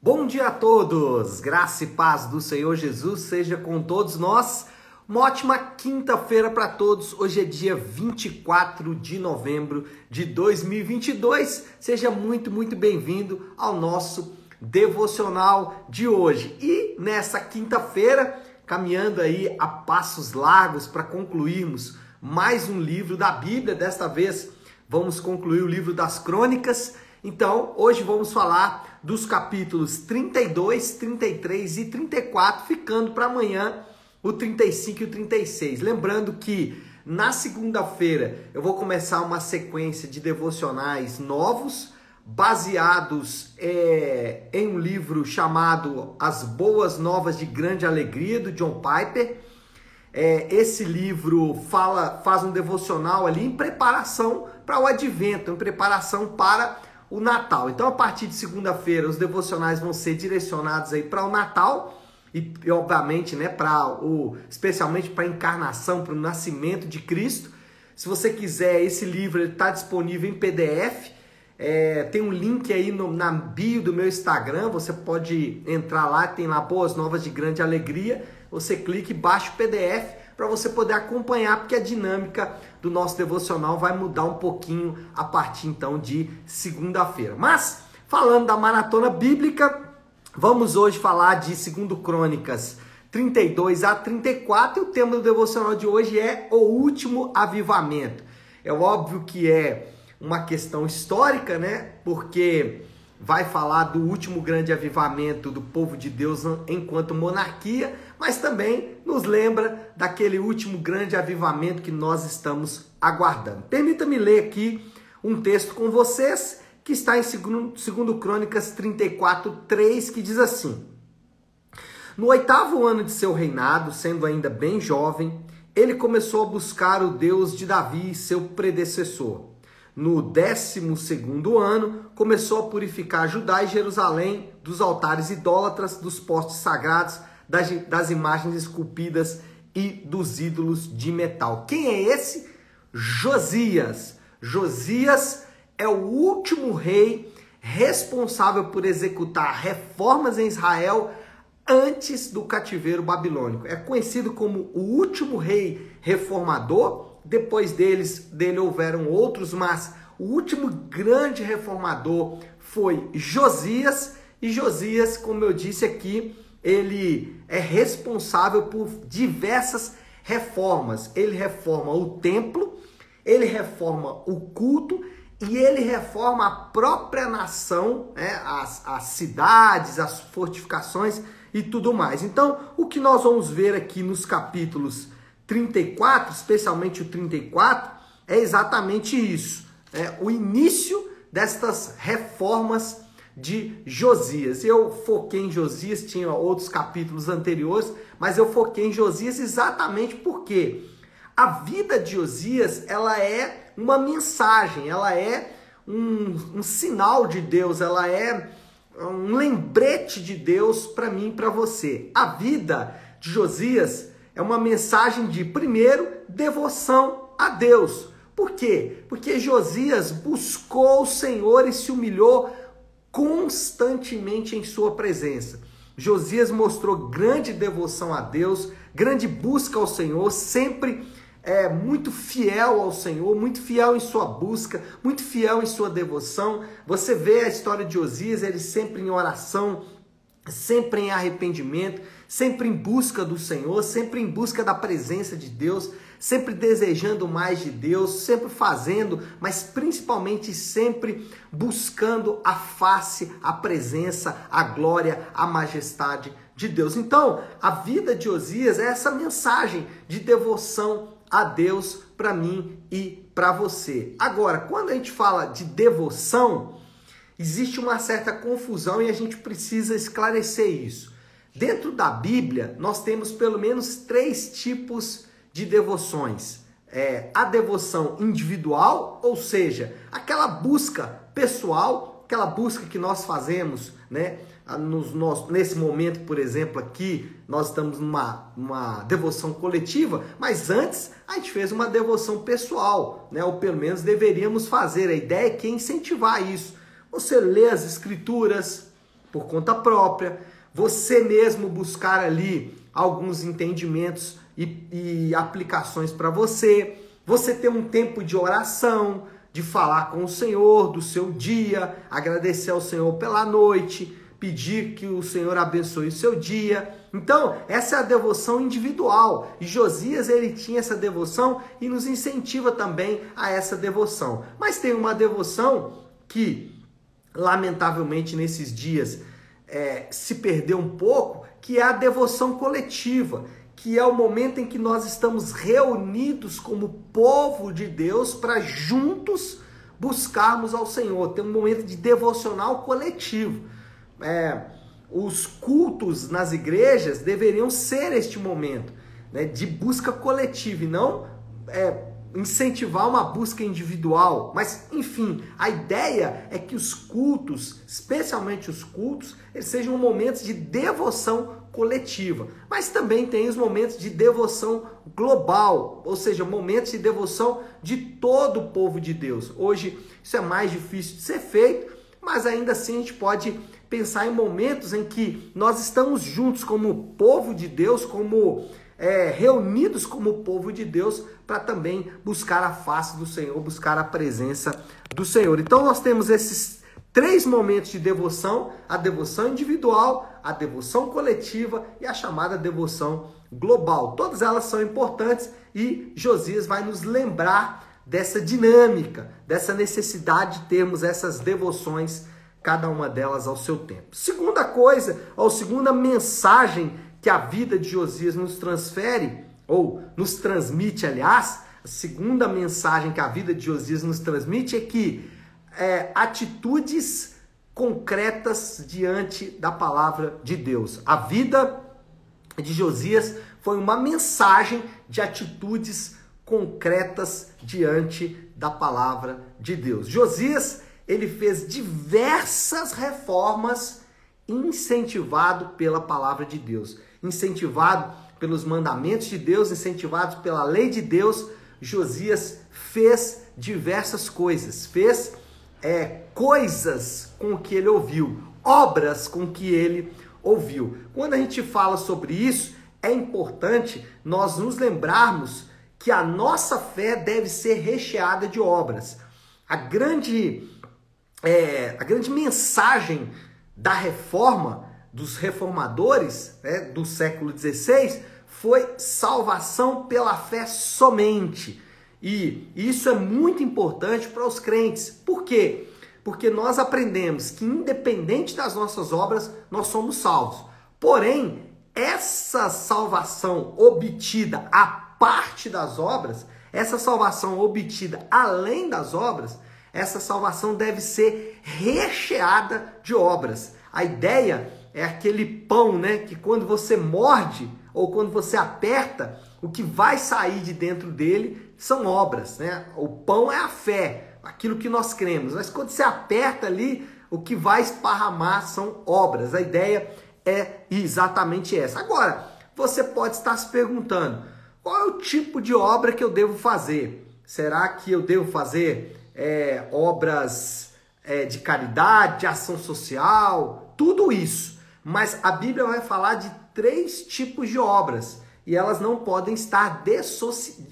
Bom dia a todos! Graça e paz do Senhor Jesus seja com todos nós. Uma ótima quinta-feira para todos. Hoje é dia 24 de novembro de 2022. Seja muito, muito bem-vindo ao nosso devocional de hoje. E nessa quinta-feira, caminhando aí a passos largos para concluirmos mais um livro da Bíblia. Desta vez, vamos concluir o livro das Crônicas. Então, hoje vamos falar dos capítulos 32, 33 e 34, ficando para amanhã o 35 e o 36. Lembrando que na segunda-feira eu vou começar uma sequência de devocionais novos, baseados é, em um livro chamado As Boas Novas de Grande Alegria, do John Piper. É, esse livro fala, faz um devocional ali em preparação para o advento, em preparação para o Natal. Então, a partir de segunda-feira, os devocionais vão ser direcionados aí para o Natal e, e obviamente, né, para o especialmente para a encarnação, para o nascimento de Cristo. Se você quiser, esse livro está disponível em PDF. É, tem um link aí no, na bio do meu Instagram. Você pode entrar lá, tem lá boas novas de grande alegria. Você clica e baixa o PDF para você poder acompanhar, porque a dinâmica do nosso devocional vai mudar um pouquinho a partir então de segunda-feira. Mas, falando da maratona bíblica, vamos hoje falar de 2 Crônicas 32 a 34 e o tema do devocional de hoje é o último avivamento. É óbvio que é uma questão histórica, né? Porque vai falar do último grande avivamento do povo de Deus enquanto monarquia, mas também nos lembra daquele último grande avivamento que nós estamos aguardando. Permita-me ler aqui um texto com vocês que está em 2 Crônicas 34, 3, que diz assim: No oitavo ano de seu reinado, sendo ainda bem jovem, ele começou a buscar o Deus de Davi, seu predecessor no 12 ano, começou a purificar Judá e Jerusalém dos altares idólatras, dos postes sagrados, das, das imagens esculpidas e dos ídolos de metal. Quem é esse? Josias. Josias é o último rei responsável por executar reformas em Israel antes do cativeiro babilônico. É conhecido como o último rei reformador depois deles, dele houveram outros, mas o último grande reformador foi Josias, e Josias, como eu disse aqui, ele é responsável por diversas reformas. Ele reforma o templo, ele reforma o culto e ele reforma a própria nação, né? as, as cidades, as fortificações e tudo mais. Então, o que nós vamos ver aqui nos capítulos 34, especialmente o 34, é exatamente isso. É o início destas reformas de Josias. Eu foquei em Josias, tinha outros capítulos anteriores, mas eu foquei em Josias exatamente porque a vida de Josias ela é uma mensagem, ela é um, um sinal de Deus, ela é um lembrete de Deus para mim e para você. A vida de Josias é uma mensagem de, primeiro, devoção a Deus. Por quê? Porque Josias buscou o Senhor e se humilhou constantemente em sua presença. Josias mostrou grande devoção a Deus, grande busca ao Senhor, sempre é muito fiel ao Senhor, muito fiel em sua busca, muito fiel em sua devoção. Você vê a história de Josias, ele sempre em oração, sempre em arrependimento, sempre em busca do Senhor, sempre em busca da presença de Deus, sempre desejando mais de Deus, sempre fazendo, mas principalmente sempre buscando a face, a presença, a glória, a majestade de Deus. Então, a vida de Osias é essa mensagem de devoção a Deus para mim e para você. Agora, quando a gente fala de devoção, existe uma certa confusão e a gente precisa esclarecer isso. Dentro da Bíblia, nós temos pelo menos três tipos de devoções. É, a devoção individual, ou seja, aquela busca pessoal, aquela busca que nós fazemos, né? Nos, nós, nesse momento, por exemplo, aqui, nós estamos numa uma devoção coletiva, mas antes a gente fez uma devoção pessoal, né? Ou pelo menos deveríamos fazer. A ideia é que incentivar isso. Você lê as escrituras, por conta própria, você mesmo buscar ali alguns entendimentos e, e aplicações para você, você ter um tempo de oração, de falar com o Senhor do seu dia, agradecer ao Senhor pela noite, pedir que o Senhor abençoe o seu dia. Então, essa é a devoção individual. E Josias, ele tinha essa devoção e nos incentiva também a essa devoção. Mas tem uma devoção que, lamentavelmente, nesses dias é, se perdeu um pouco, que é a devoção coletiva, que é o momento em que nós estamos reunidos como povo de Deus para juntos buscarmos ao Senhor. Tem um momento de devocional coletivo. É, os cultos nas igrejas deveriam ser este momento né, de busca coletiva e não é, incentivar uma busca individual. Mas, enfim, a ideia é que os cultos, especialmente os cultos, eles sejam momentos de devoção coletiva. Mas também tem os momentos de devoção global, ou seja, momentos de devoção de todo o povo de Deus. Hoje isso é mais difícil de ser feito, mas ainda assim a gente pode pensar em momentos em que nós estamos juntos como povo de Deus, como é, reunidos como povo de Deus para também buscar a face do Senhor, buscar a presença do Senhor. Então nós temos esses três momentos de devoção: a devoção individual, a devoção coletiva e a chamada devoção global. Todas elas são importantes e Josias vai nos lembrar dessa dinâmica, dessa necessidade de termos essas devoções, cada uma delas ao seu tempo. Segunda coisa, ou segunda mensagem que a vida de Josias nos transfere, ou nos transmite, aliás, a segunda mensagem que a vida de Josias nos transmite é que é, atitudes concretas diante da palavra de Deus. A vida de Josias foi uma mensagem de atitudes concretas diante da palavra de Deus. Josias, ele fez diversas reformas incentivado pela palavra de Deus incentivado pelos mandamentos de Deus, incentivado pela lei de Deus, Josias fez diversas coisas, fez é, coisas com o que ele ouviu, obras com o que ele ouviu. Quando a gente fala sobre isso, é importante nós nos lembrarmos que a nossa fé deve ser recheada de obras. A grande, é, a grande mensagem da reforma dos reformadores né, do século XVI foi salvação pela fé somente. E isso é muito importante para os crentes. Por quê? Porque nós aprendemos que, independente das nossas obras, nós somos salvos. Porém, essa salvação obtida a parte das obras, essa salvação obtida além das obras, essa salvação deve ser recheada de obras. A ideia é aquele pão, né, que quando você morde ou quando você aperta, o que vai sair de dentro dele são obras, né? O pão é a fé, aquilo que nós cremos. Mas quando você aperta ali, o que vai esparramar são obras. A ideia é exatamente essa. Agora, você pode estar se perguntando: qual é o tipo de obra que eu devo fazer? Será que eu devo fazer é, obras é, de caridade, de ação social, tudo isso? Mas a Bíblia vai falar de três tipos de obras e elas não podem estar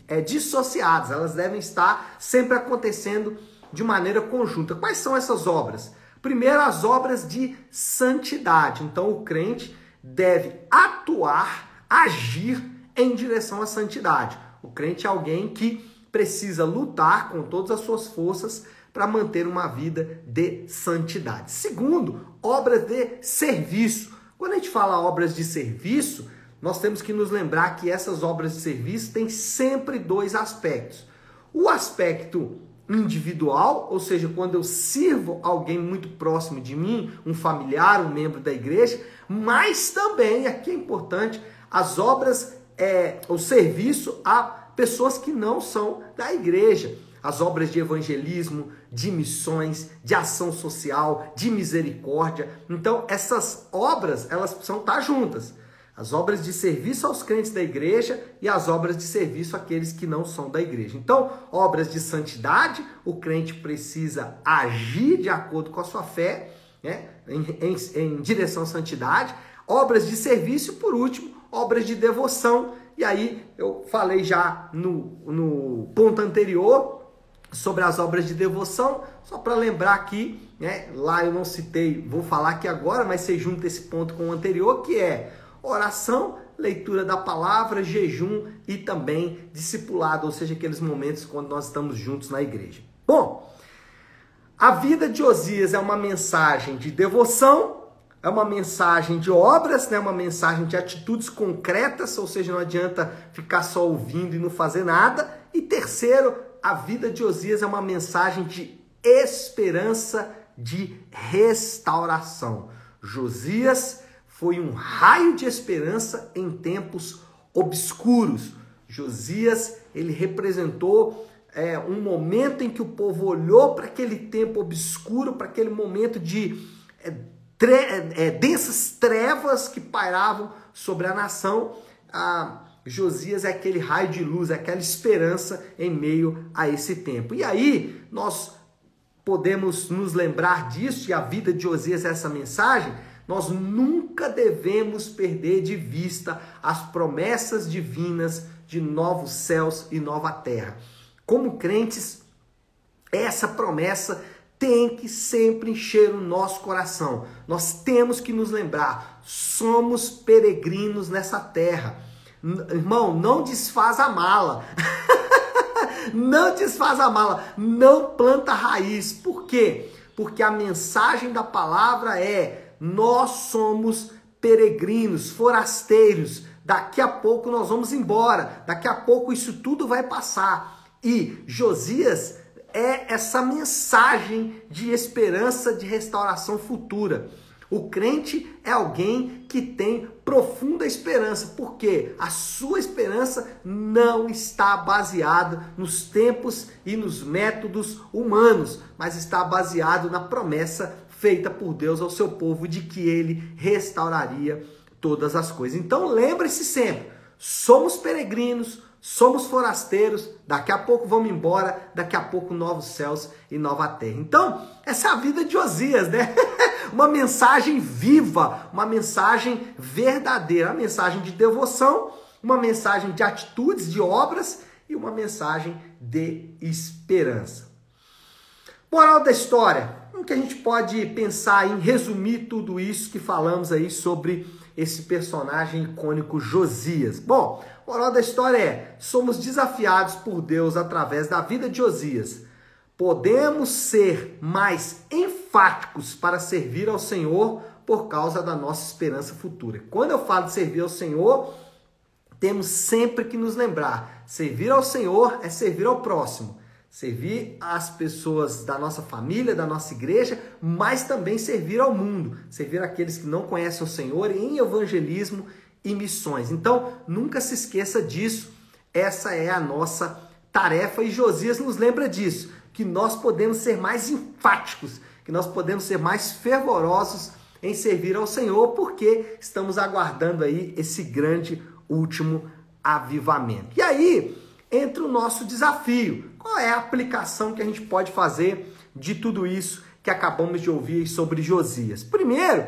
é, dissociadas, elas devem estar sempre acontecendo de maneira conjunta. Quais são essas obras? Primeiro, as obras de santidade. Então, o crente deve atuar, agir em direção à santidade. O crente é alguém que precisa lutar com todas as suas forças para manter uma vida de santidade. Segundo, obras de serviço. Quando a gente fala obras de serviço, nós temos que nos lembrar que essas obras de serviço têm sempre dois aspectos. O aspecto individual, ou seja, quando eu sirvo alguém muito próximo de mim, um familiar, um membro da igreja, mas também, aqui é importante, as obras, é, o serviço a pessoas que não são da igreja as obras de evangelismo, de missões, de ação social, de misericórdia. Então, essas obras, elas precisam estar juntas. As obras de serviço aos crentes da igreja e as obras de serviço àqueles que não são da igreja. Então, obras de santidade, o crente precisa agir de acordo com a sua fé, né? em, em, em direção à santidade, obras de serviço por último, obras de devoção. E aí eu falei já no, no ponto anterior sobre as obras de devoção, só para lembrar aqui, né, lá eu não citei, vou falar aqui agora, mas você junta esse ponto com o anterior, que é oração, leitura da palavra, jejum e também discipulado, ou seja, aqueles momentos quando nós estamos juntos na igreja. Bom, a vida de Osias é uma mensagem de devoção, é uma mensagem de obras, né? uma mensagem de atitudes concretas, ou seja, não adianta ficar só ouvindo e não fazer nada. E terceiro, a vida de Osias é uma mensagem de esperança de restauração. Josias foi um raio de esperança em tempos obscuros. Josias, ele representou é, um momento em que o povo olhou para aquele tempo obscuro, para aquele momento de é, tre é, densas trevas que pairavam sobre a nação. Ah, Josias é aquele raio de luz, é aquela esperança em meio a esse tempo. E aí nós podemos nos lembrar disso, e a vida de Josias é essa mensagem. Nós nunca devemos perder de vista as promessas divinas de novos céus e nova terra. Como crentes, essa promessa tem que sempre encher o nosso coração. Nós temos que nos lembrar, somos peregrinos nessa terra. Irmão, não desfaz a mala. não desfaz a mala, não planta raiz. Por quê? Porque a mensagem da palavra é: nós somos peregrinos, forasteiros. Daqui a pouco nós vamos embora. Daqui a pouco isso tudo vai passar. E Josias é essa mensagem de esperança de restauração futura. O crente é alguém que tem profunda esperança, porque a sua esperança não está baseada nos tempos e nos métodos humanos, mas está baseado na promessa feita por Deus ao seu povo de que ele restauraria todas as coisas. Então lembre-se sempre, somos peregrinos, somos forasteiros, daqui a pouco vamos embora, daqui a pouco novos céus e nova terra. Então, essa é a vida de Osias, né? uma mensagem viva, uma mensagem verdadeira, uma mensagem de devoção, uma mensagem de atitudes, de obras e uma mensagem de esperança. Moral da história, como que a gente pode pensar em resumir tudo isso que falamos aí sobre esse personagem icônico Josias? Bom, moral da história é: somos desafiados por Deus através da vida de Josias. Podemos ser mais enfáticos para servir ao Senhor por causa da nossa esperança futura. Quando eu falo de servir ao Senhor, temos sempre que nos lembrar: servir ao Senhor é servir ao próximo servir as pessoas da nossa família, da nossa igreja, mas também servir ao mundo, servir aqueles que não conhecem o Senhor em evangelismo e missões. Então, nunca se esqueça disso. Essa é a nossa tarefa e Josias nos lembra disso, que nós podemos ser mais enfáticos, que nós podemos ser mais fervorosos em servir ao Senhor, porque estamos aguardando aí esse grande último avivamento. E aí entra o nosso desafio. Qual é a aplicação que a gente pode fazer de tudo isso que acabamos de ouvir sobre Josias? Primeiro,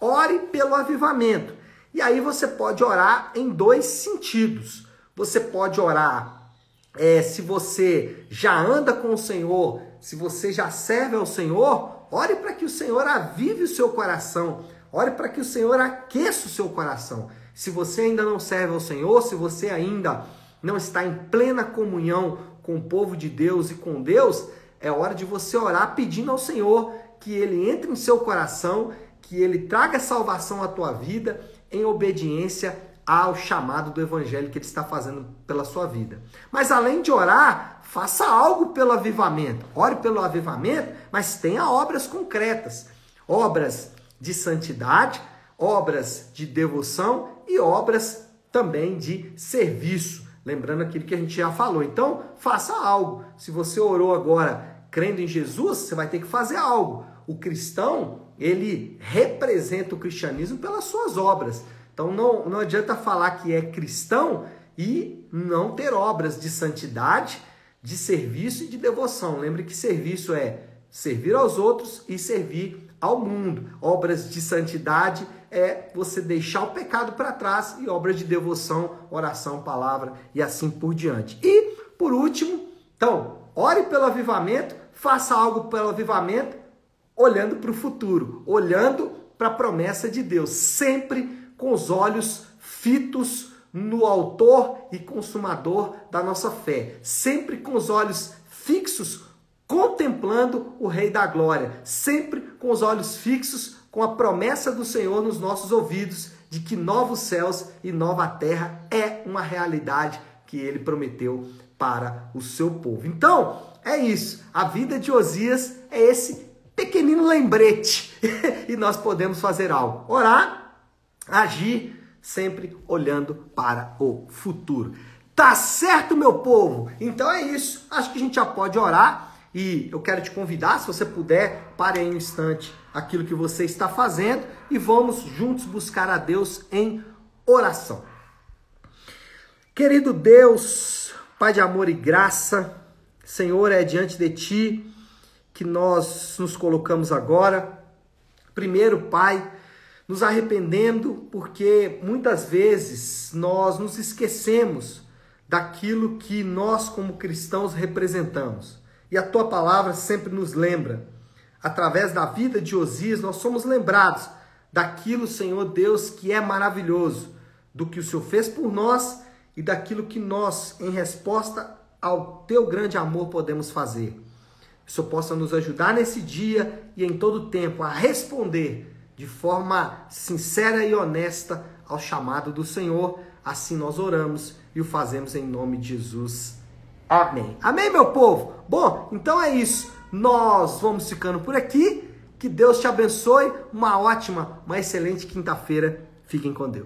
ore pelo avivamento. E aí você pode orar em dois sentidos. Você pode orar é, se você já anda com o Senhor, se você já serve ao Senhor, ore para que o Senhor avive o seu coração. Ore para que o Senhor aqueça o seu coração. Se você ainda não serve ao Senhor, se você ainda não está em plena comunhão com o povo de Deus e com Deus, é hora de você orar pedindo ao Senhor que ele entre em seu coração, que ele traga salvação à tua vida em obediência ao chamado do evangelho que ele está fazendo pela sua vida. Mas além de orar, faça algo pelo avivamento. Ore pelo avivamento, mas tenha obras concretas, obras de santidade, obras de devoção e obras também de serviço. Lembrando aquilo que a gente já falou. Então, faça algo. Se você orou agora crendo em Jesus, você vai ter que fazer algo. O cristão, ele representa o cristianismo pelas suas obras. Então, não, não adianta falar que é cristão e não ter obras de santidade, de serviço e de devoção. Lembre que serviço é servir aos outros e servir ao mundo. Obras de santidade é você deixar o pecado para trás e obras de devoção, oração, palavra e assim por diante. E, por último, então, ore pelo avivamento, faça algo pelo avivamento, olhando para o futuro, olhando para a promessa de Deus, sempre com os olhos fitos no autor e consumador da nossa fé, sempre com os olhos fixos contemplando o Rei da Glória, sempre com os olhos fixos com a promessa do Senhor nos nossos ouvidos de que novos céus e nova terra é uma realidade que ele prometeu para o seu povo. Então, é isso. A vida de Osias é esse pequenino lembrete e nós podemos fazer algo. Orar, agir, sempre olhando para o futuro. Tá certo, meu povo? Então é isso. Acho que a gente já pode orar e eu quero te convidar, se você puder, pare aí um instante aquilo que você está fazendo e vamos juntos buscar a Deus em oração. Querido Deus, Pai de amor e graça, Senhor, é diante de Ti que nós nos colocamos agora. Primeiro, Pai, nos arrependendo porque muitas vezes nós nos esquecemos daquilo que nós, como cristãos, representamos. E a tua palavra sempre nos lembra. Através da vida de Osias, nós somos lembrados daquilo, Senhor Deus, que é maravilhoso, do que o Senhor fez por nós e daquilo que nós, em resposta ao teu grande amor, podemos fazer. Que o Senhor possa nos ajudar nesse dia e em todo tempo a responder de forma sincera e honesta ao chamado do Senhor. Assim nós oramos e o fazemos em nome de Jesus. Amém. Amém, meu povo? Bom, então é isso. Nós vamos ficando por aqui. Que Deus te abençoe. Uma ótima, uma excelente quinta-feira. Fiquem com Deus.